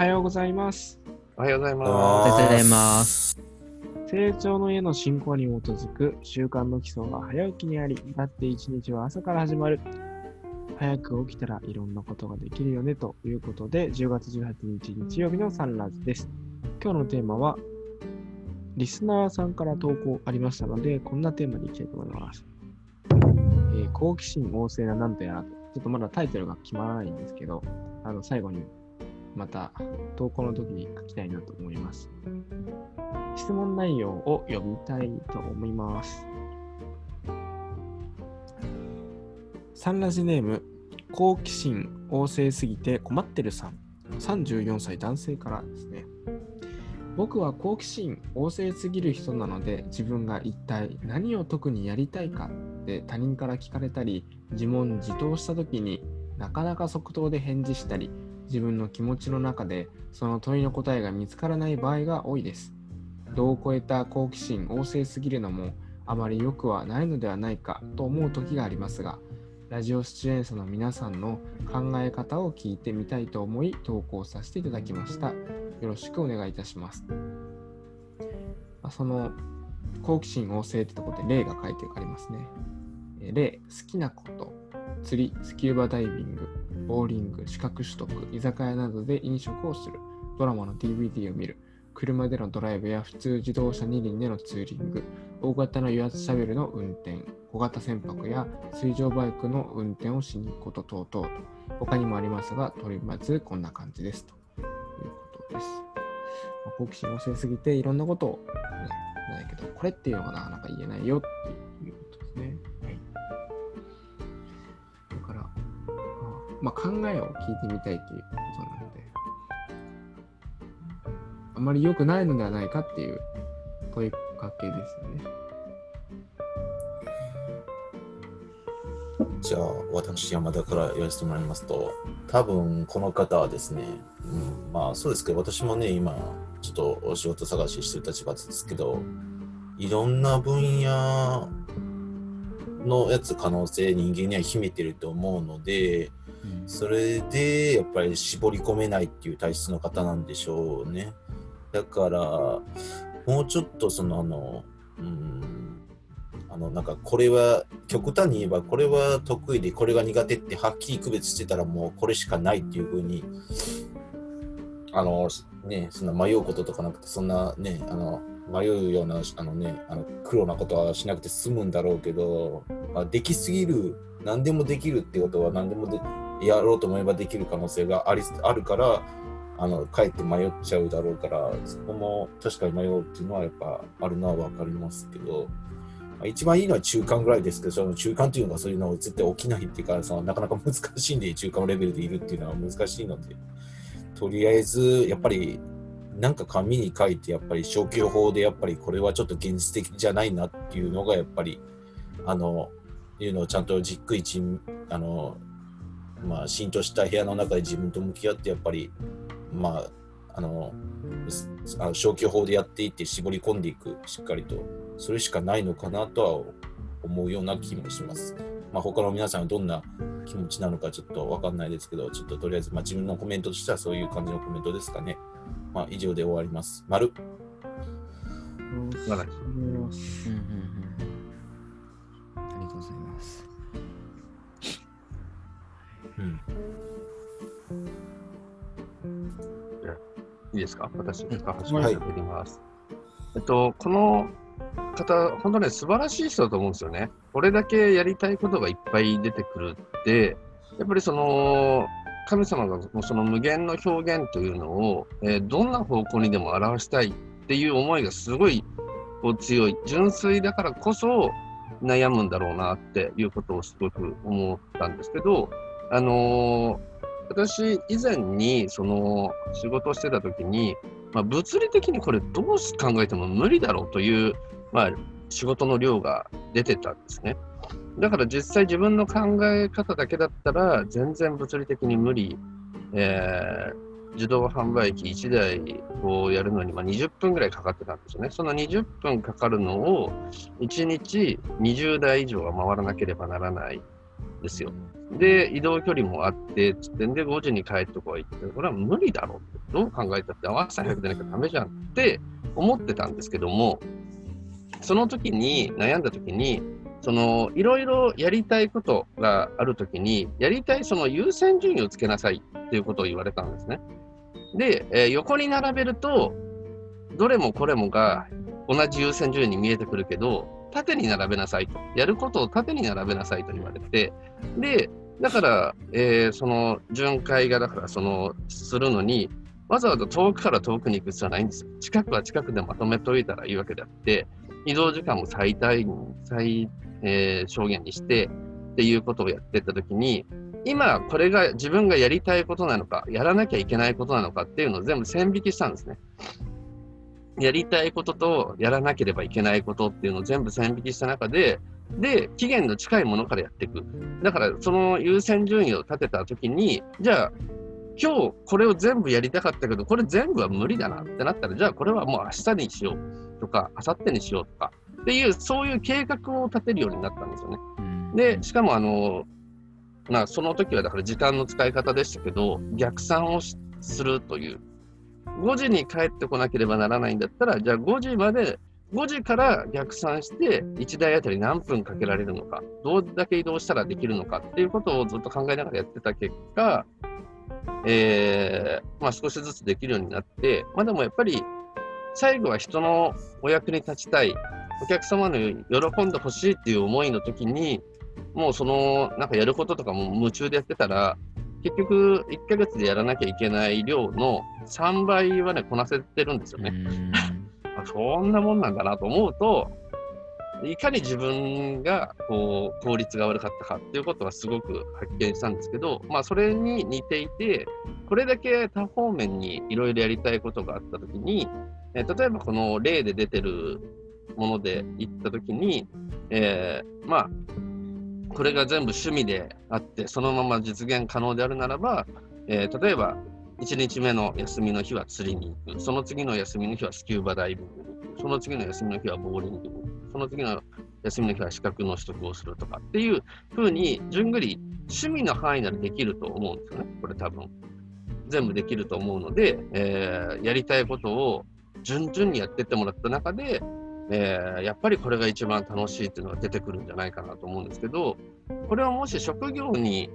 はようございます。おはようございあまーおはようございます。成長の家の進行に基づく習慣の基礎が早起きにあり、だって一日は朝から始まる。早く起きたらいろんなことができるよねということで、10月18日日曜日のサンラジです。今日のテーマは、リスナーさんから投稿ありましたので、こんなテーマにいきたいと思います。えー好奇心旺盛ななんとやらと。ちょっとまだタイトルが決まらないんですけど、あの、最後にまた投稿の時に書きたいなと思います。質問内容を読みたいと思います。サンラジネーム、好奇心旺盛すぎて困ってるさん、34歳男性からですね。僕は好奇心旺盛すぎる人なので、自分が一体何を特にやりたいかって他人から聞かれたり、自問自答した時になかなか即答で返事したり、自分の気持ちの中でその問いの答えが見つからない場合が多いです。度を超えた好奇心旺盛すぎるのもあまり良くはないのではないかと思う時がありますが、ラジオ出演者の皆さんの考え方を聞いてみたいと思い投稿させていただきました。よろしくお願いいたします。その好奇心旺盛ってとこで例が書いてありますね。例、好きなこと、釣り、スキューバダイビング、ボーリング、資格取得、居酒屋などで飲食をする、ドラマの DVD を見る、車でのドライブや普通自動車二輪でのツーリング、大型の油圧シャベルの運転、小型船舶や水上バイクの運転をしに行くこと等々。と、他にもありますが、とりあえずこんな感じです。ということです。好奇心旺盛すぎていろんなことを、ね、ないけど、これっていうのがなかなか言えないよっていう。まあ、考えを聞いてみたいということなので、あまり良くないのではないかっていう問いかけですよね。じゃあ、私、山田から言わせてもらいますと、多分この方はですね、うん、まあそうですけど、私もね、今、ちょっとお仕事探ししてる立場ですけど、いろんな分野のやつ、可能性、人間には秘めてると思うので、それでやっぱり絞り込めないっていう体質の方なんでしょうね。だから、もうちょっとそのあの、うん、あのなんかこれは極端に言えばこれは得意でこれが苦手ってはっきり区別してたらもうこれしかないっていうふうにあのねそんな迷うこととかなくてそんなねあの迷うようなあのねあの苦労なことはしなくて済むんだろうけど、まあ、できすぎる何でもできるってことは何でもでやろうと思えばできる可能性がありあるからあのかえって迷っちゃうだろうからそこも確かに迷うっていうのはやっぱあるのは分かりますけど。まあ一番いいのは中間ぐらいですけど、その中間っていうのがそういうのは絶対起きないっていうか、そのなかなか難しいんで、中間レベルでいるっていうのは難しいので、とりあえず、やっぱり、なんか紙に書いて、やっぱり消去法で、やっぱりこれはちょっと現実的じゃないなっていうのが、やっぱり、あの、いうのをちゃんとじっくりち、あの、まあ、浸透した部屋の中で自分と向き合って、やっぱり、まあ、あの、あの消去法でやっていって絞り込んでいく、しっかりと。それしかないのかなとは思うような気もします。まあ、他の皆さんはどんな気持ちなのかちょっとわかんないですけど、ちょっととりあえず、まあ、自分のコメントとしてはそういう感じのコメントですかね。まあ、以上で終わります。丸。まだありがとうございますうんうん。いいですか？私、うん高橋が喋ります。えっと、この方、本当ね、素晴らしい人だと思うんですよね。これだけやりたいことがいっぱい出てくるって、やっぱりその、神様がその無限の表現というのを、えーどんな方向にでも表したいっていう思いがすごいこう強い、純粋だからこそ悩むんだろうなっていうことをすごく思ったんですけど、あの私以前にその仕事をしてた時に、まあ、物理的にこれどう考えても無理だろうという、まあ、仕事の量が出てたんですね。だから実際自分の考え方だけだったら全然物理的に無理、えー自動販売機1台をやるのにま20分ぐらいかかってたんですよね。その20分かかるのを1日20台以上は回らなければならないですよ。で、移動距離もあって、つってんで5時に帰ってこいって、これは無理だろう。どう考えたって朝早く出なきゃダメじゃんって思ってたんですけども、その時に悩んだ時に、そのいろいろやりたいことがあるときに、やりたいその優先順位をつけなさいっていうことを言われたんですね。で、えー横に並べると、どれもこれもが同じ優先順位に見えてくるけど、縦に並べなさいと。やることを縦に並べなさいと言われて、で、だから、えーその巡回が、だから、その、するのに、わざわざ遠くから遠くに行く必要はないんですよ。近くは近くでまとめといたらいいわけであって、移動時間も最大、最、えー小限にしてっていうことをやってたときに、今これが自分がやりたいことなのか、やらなきゃいけないことなのかっていうのを全部線引きしたんですね。やりたいこととやらなければいけないことっていうのを全部線引きした中で、で、期限の近いものからやっていく。だから、その優先順位を立てたときに、じゃあ、今日これを全部やりたかったけど、これ全部は無理だなってなったら、じゃあこれはもう明日にしようとか、明後日にしようとかっていう、そういう計画を立てるようになったんですよね。うんで、しかもあの、まあ、その時はだから時間の使い方でしたけど、逆算をしするという。5時に帰ってこなければならないんだったら、じゃあ5時まで、5時から逆算して、1台あたり何分かけられるのか、どれだけ移動したらできるのかっていうことをずっと考えながらやってた結果、えーまあ、少しずつできるようになって、まあ、でもやっぱり、最後は人のお役に立ちたい、お客様に喜んでほしいっていう思いの時に、もうその、なんかやることとかも夢中でやってたら、結局、1ヶ月でやらなきゃいけない量の3倍はね、こなせてるんですよね。うんあそんなもんなんだなと思うと、いかに自分がこう効率が悪かったかっていうことはすごく発見したんですけど、まあ、それに似ていて、これだけ多方面にいろいろやりたいことがあったときに、えー例えばこの例で出てるもので言ったときに、えーまあ、これが全部趣味であって、そのまま実現可能であるならば、えー例えば1日目の休みの日は釣りに行く。その次の休みの日はスキューバダイビングに行く。その次の休みの日はボーリングに行く。その次の休みの日は資格の取得をするとかっていう風に、じゅんぐり趣味の範囲ならできると思うんですよね。これ多分。全部できると思うので、えーやりたいことを順々にやってってもらった中で、えーやっぱりこれが一番楽しいっていうのが出てくるんじゃないかなと思うんですけど、これをもし職業に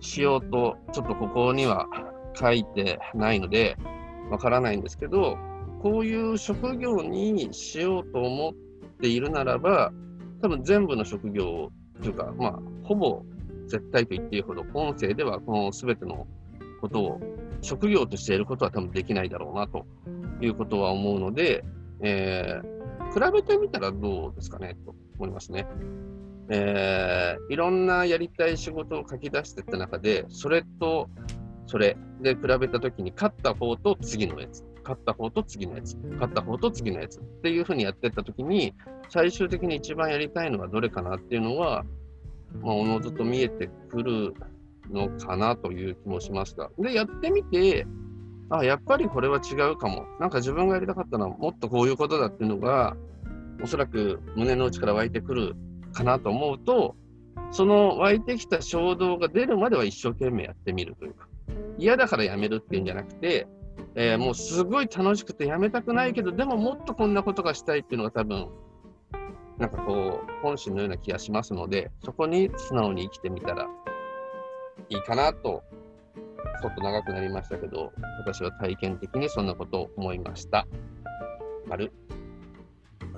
しようと、ちょっとここには書いてないので、わからないんですけど、こういう職業にしようと思っているならば、多分全部の職業、というか、まあ、ほぼ絶対と言っていいほど、音声ではこの全てのことを職業としてやることは多分できないだろうなということは思うので、えー比べてみたらどうですかねと思いますね。えーいろんなやりたい仕事を書き出していった中で、それとそれで比べたときに、勝った方と次のやつ、勝った方と次のやつ、勝った方と次のやつっていうふうにやっていったときに、最終的に一番やりたいのはどれかなっていうのは、まあ、おのずと見えてくるのかなという気もしました。で、やってみて、あ、やっぱりこれは違うかも。なんか自分がやりたかったのはもっとこういうことだっていうのが、おそらく胸の内から湧いてくるかなと思うと、その湧いてきた衝動が出るまでは一生懸命やってみるというか、嫌だからやめるっていうんじゃなくて、えーもうすごい楽しくてやめたくないけど、でももっとこんなことがしたいっていうのが多分、なんかこう、本心のような気がしますので、そこに素直に生きてみたらいいかなと、ちょっと長くなりましたけど、私は体験的にそんなことを思いました。丸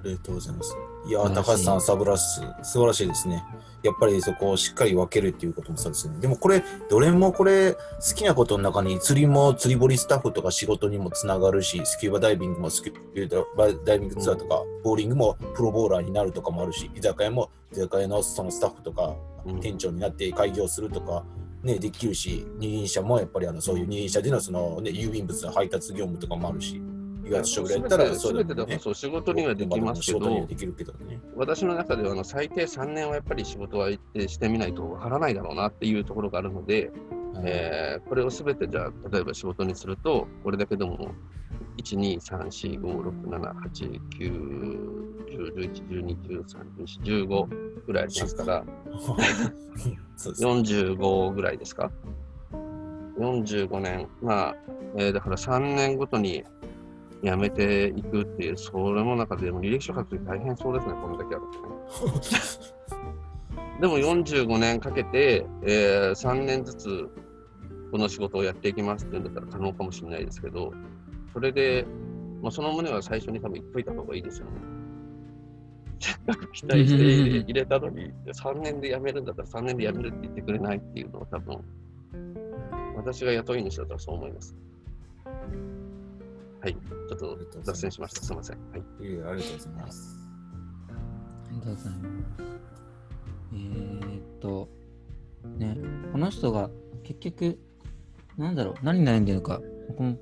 ありがとうございます。いや高橋さん、サブラス、素晴らしいですね。やっぱりそこをしっかり分けるっていうこともそうですね。でもこれ、どれもこれ、好きなことの中に釣りも釣り堀スタッフとか仕事にもつながるし、スキューバダイビングもスキューバダイビングツアーとか、ボーリングもプロボーラーになるとかもあるし、居酒屋も居酒屋のそのスタッフとか、うん店長になって開業するとか、ね、できるし、二輪車もやっぱりあのそういう二輪車でのその、ね、郵便物の配達業務とかもあるし、意外と将来やったらそうだよね。でそう仕事にはできますけど仕事には、できるけどね。私の中ではあの最低3年はやっぱり仕事はしてみないとわからないだろうなっていうところがあるので、えーこれをすべてじゃあ例えば仕事にすると、これだけでも1、2、3、4、5、6、7、8、9、10、11、12、13、14、15ぐらいありますから、そうですね。45ぐらいですか？45年、まあ、えーだから3年ごとに辞めていくっていう、それも中でも履歴書書くとき大変そうですね、これだけあるとね。でも45年かけて、えー3年ずつこの仕事をやっていきますっていうんだったら可能かもしれないですけど、それで、まあ、その旨は最初に多分言っといた方がいいですよね。せっかく期待して入れ入れたのに、3年で辞めるんだったら3年で辞めるって言ってくれないっていうのは多分、私が雇い主だったらそう思います。はい、ちょっと脱線しました。すみません。はい。いえありがとうございます。ありがとうございます。えー、っと、ね、この人が結局、なんだろう、何に悩んでるのか、僕も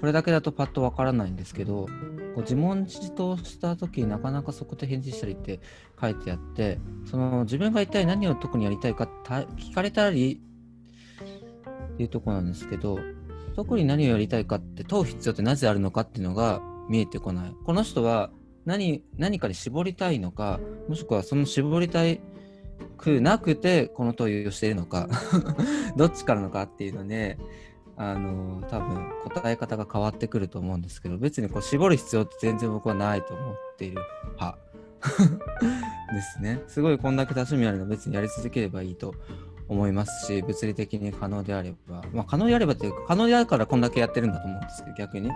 これだけだとパッとわからないんですけど、こう自問自答した時になかなかそこで返事したりって書いてあって、その自分が一体何を特にやりたいかた聞かれたりっていうところなんですけど、特に何をやりたいかって問う必要ってなぜあるのかっていうのが見えてこない。この人は何何かに絞りたいのか、もしくはその絞りたいくなくてこの問いをしているのか、どっちからのかっていうので、あの多分答え方が変わってくると思うんですけど、別にこう絞る必要って全然僕はないと思っている派 ですね。すごいこんだけ多趣味あるの別にやり続ければいいと思いますし、物理的に可能であれば、まあ可能であればっていうか、可能であるからこんだけやってるんだと思うんですけど、逆に。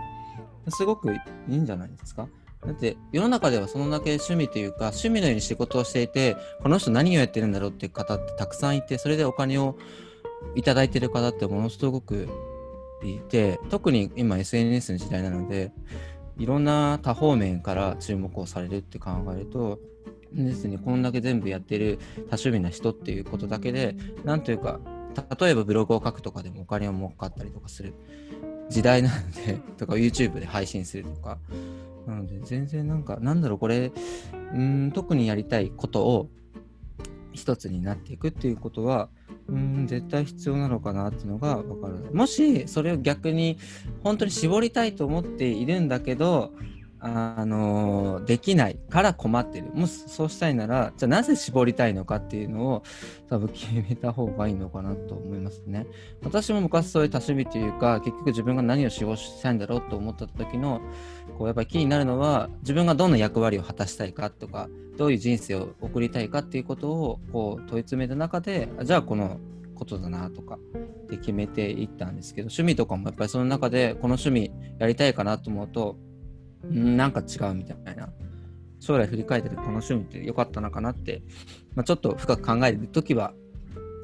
すごくいいんじゃないですかだって世の中ではそのだけ趣味というか趣味のように仕事をしていてこの人何をやってるんだろうっていう方ってたくさんいてそれでお金をいただいてる方ってものすごくいて特に今 SNS の時代なのでいろんな多方面から注目をされるって考えるとですね。こんだけ全部やってる多趣味な人っていうことだけでなんというか例えばブログを書くとかでもお金を儲かったりとかする。時代なので とか YouTube で配信するとか。なので全然なんかなんだろうこれうん特にやりたいことを一つになっていくっていうことはうん絶対必要なのかなっていうのが分かるもしそれを逆に本当に絞りたいと思っているんだけどあのできないから困ってる。もしそうしたいならじゃあなぜ絞りたいのかっていうのを多分決めた方がいいのかなと思いますね。私も昔そういう多趣味というか結局自分が何を仕事したいんだろうと思った時のこうやっぱり気になるのは自分がどんな役割を果たしたいかとかどういう人生を送りたいかっていうことをこう問い詰めた中でじゃあこのことだなとかで決めていったんですけど趣味とかもやっぱりその中でこの趣味やりたいかなと思うとなんか違うみたいな将来振り返っててこの趣味って良かったのかなって、まあ、ちょっと深く考える時は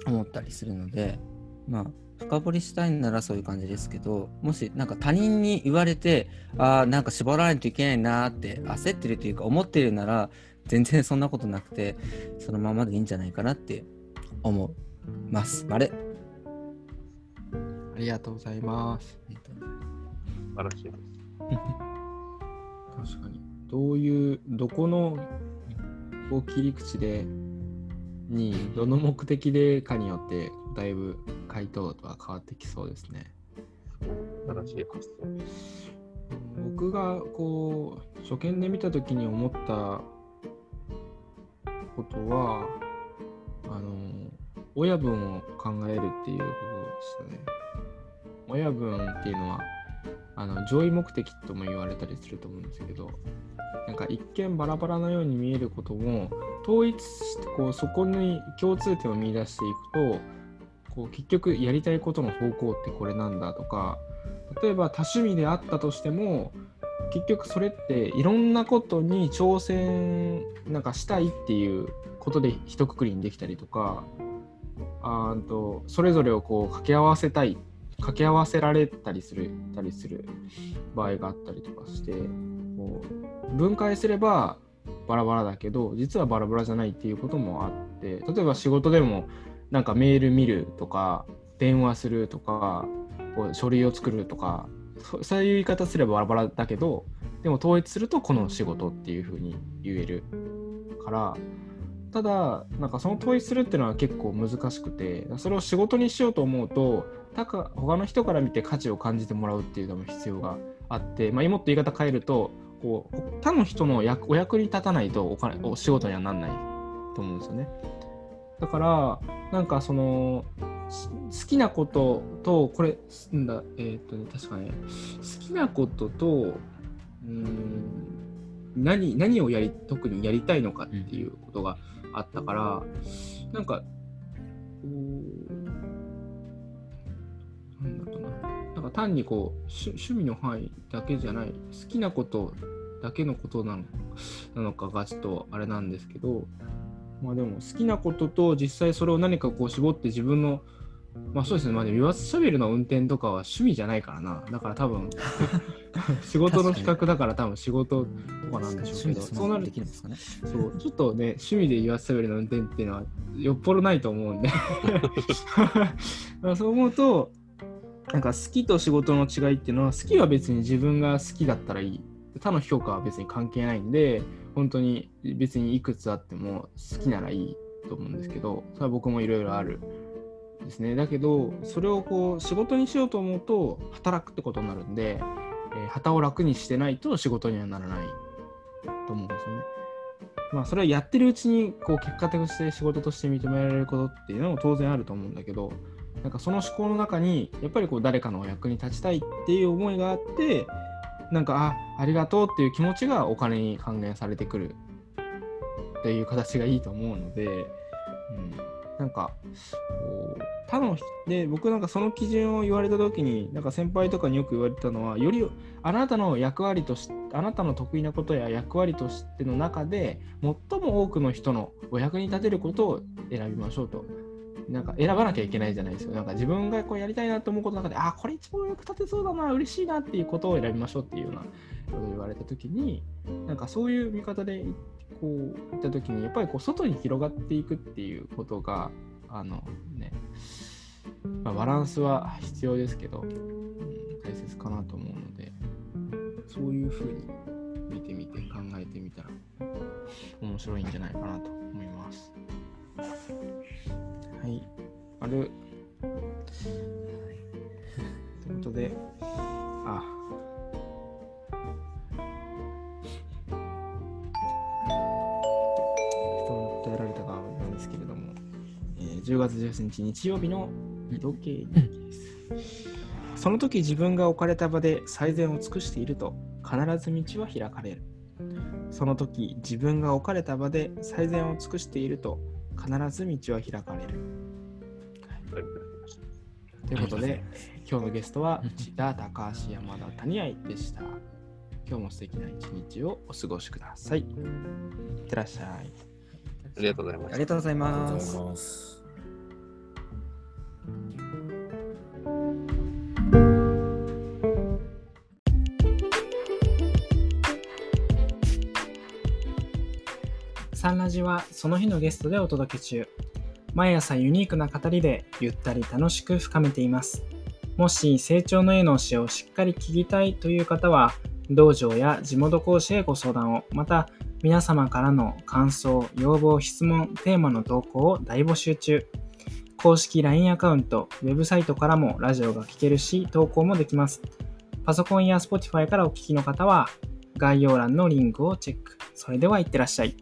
思ったりするのでまあ深掘りしたいならそういう感じですけどもしなんか他人に言われてああなんか絞らないといけないなーって焦ってるというか思ってるなら全然そんなことなくてそのままでいいんじゃないかなって思います。あれありがとうございます。素晴らしいです。確かに。どういう、どこのこう切り口で、に、どの目的でかによって、だいぶ回答は変わってきそうですね。素晴らしい発想。僕がこう初見で見た時に思ったことはあの親分を考えるっていうことでしたね。親分っていうのはあの上位目的とも言われたりすると思うんですけどなんか一見バラバラのように見えることも統一してこうそこに共通点を見出していくとこう結局やりたいことの方向ってこれなんだとか例えば多趣味であったとしても結局それっていろんなことに挑戦なんかしたいっていうことで一括りにできたりとかあとそれぞれをこう掛け合わせたい掛け合わせられたりするたりする場合があったりとかしてこう分解すればバラバラだけど実はバラバラじゃないっていうこともあって例えば仕事でもなんかメール見るとか電話するとかこう書類を作るとかそそういう言い方すればバラバラだけどでも統一するとこの仕事っていうふうに言えるからただなんかその統一するっていうのは結構難しくてそれを仕事にしようと思うとたか他の人から見て価値を感じてもらうっていうのも必要があって、まあ、もっと言い方変えるとこう他の人の役お役に立たないとお金お仕事にはなんないと思うんですよね。だからなんかその好きなことと、これ、んだ、えーっとね、確かね、好きなことと、うん、何、何をやり、特にやりたいのかっていうことがあったから、なんか、こう、なんだろうな、なんか単にこう、趣味の範囲だけじゃない、好きなことだけのことなのなのかがちょっとあれなんですけど、まあでも好きなことと実際それを何かこう絞って自分のまあそうですね、まあでも、ユアスシャベルの運転とかは趣味じゃないからな。だから多分、仕事の企画だから多分仕事とかなんでしょうけど、そうなるできるんですかね。そう、ちょっとね、趣味でユアスシャベルの運転っていうのはよっぽどないと思うんで。ま あそう思うと、なんか好きと仕事の違いっていうのは、好きは別に自分が好きだったらいい。他の評価は別に関係ないんで、本当に別にいくつあっても好きならいいと思うんですけど、それは僕もいろいろあるですね。だけど、それをこう仕事にしようと思うと、働くってことになるんで、えー旗を楽にしてないと仕事にはならないと思うんですよね。まあ、それはやってるうちにこう結果として仕事として認められることっていうのも当然あると思うんだけど、なんかその思考の中に、やっぱりこう誰かのお役に立ちたいっていう思いがあって、なんか、あ、ありがとうっていう気持ちがお金に還元されてくるっていう形がいいと思うので、うん、なんか、こう他の人で僕なんかその基準を言われた時になんか先輩とかによく言われたのはよりあなたの役割としあなたの得意なことや役割としての中で最も多くの人のお役に立てることを選びましょうと。なんか選ばなきゃいけないじゃないですよ。なんか自分がこうやりたいなと思うことの中で、あ、これ一番役立てそうだな、嬉しいなっていうことを選びましょうっていうようなことを言われたときに、なんかそういう見方でこう言ったときに、やっぱりこう外に広がっていくっていうことが、あのね、まあ、バランスは必要ですけど、うん、大切かなと思うので、そういうふうに見てみて考えてみたら面白いんじゃないかなと思います。はい。ある。ということで、あ。人に訴えられた側なんですけれども、えー10月13日日曜日の緯度経日記です。その時自分が置かれた場で最善を尽くしていると必ず道は開かれる。その時自分が置かれた場で最善を尽くしていると必ず道は開かれる。ということで、今日のゲストは内田、高橋、山田、谷合でした。今日も素敵な一日をお過ごしください。いってらっしゃい。ありがとうございまあすありがとうござい。ます。サンラジはその日のゲストでお届け中。毎朝ユニークな語りでゆったり楽しく深めています。もし成長の絵の教えをしっかり聞きたいという方は、道場や地元講師へご相談を、また皆様からの感想、要望、質問、テーマの投稿を大募集中。公式 LINE アカウント、ウェブサイトからもラジオが聞けるし、投稿もできます。パソコンや Spotify からお聞きの方は、概要欄のリンクをチェック。それではいってらっしゃい。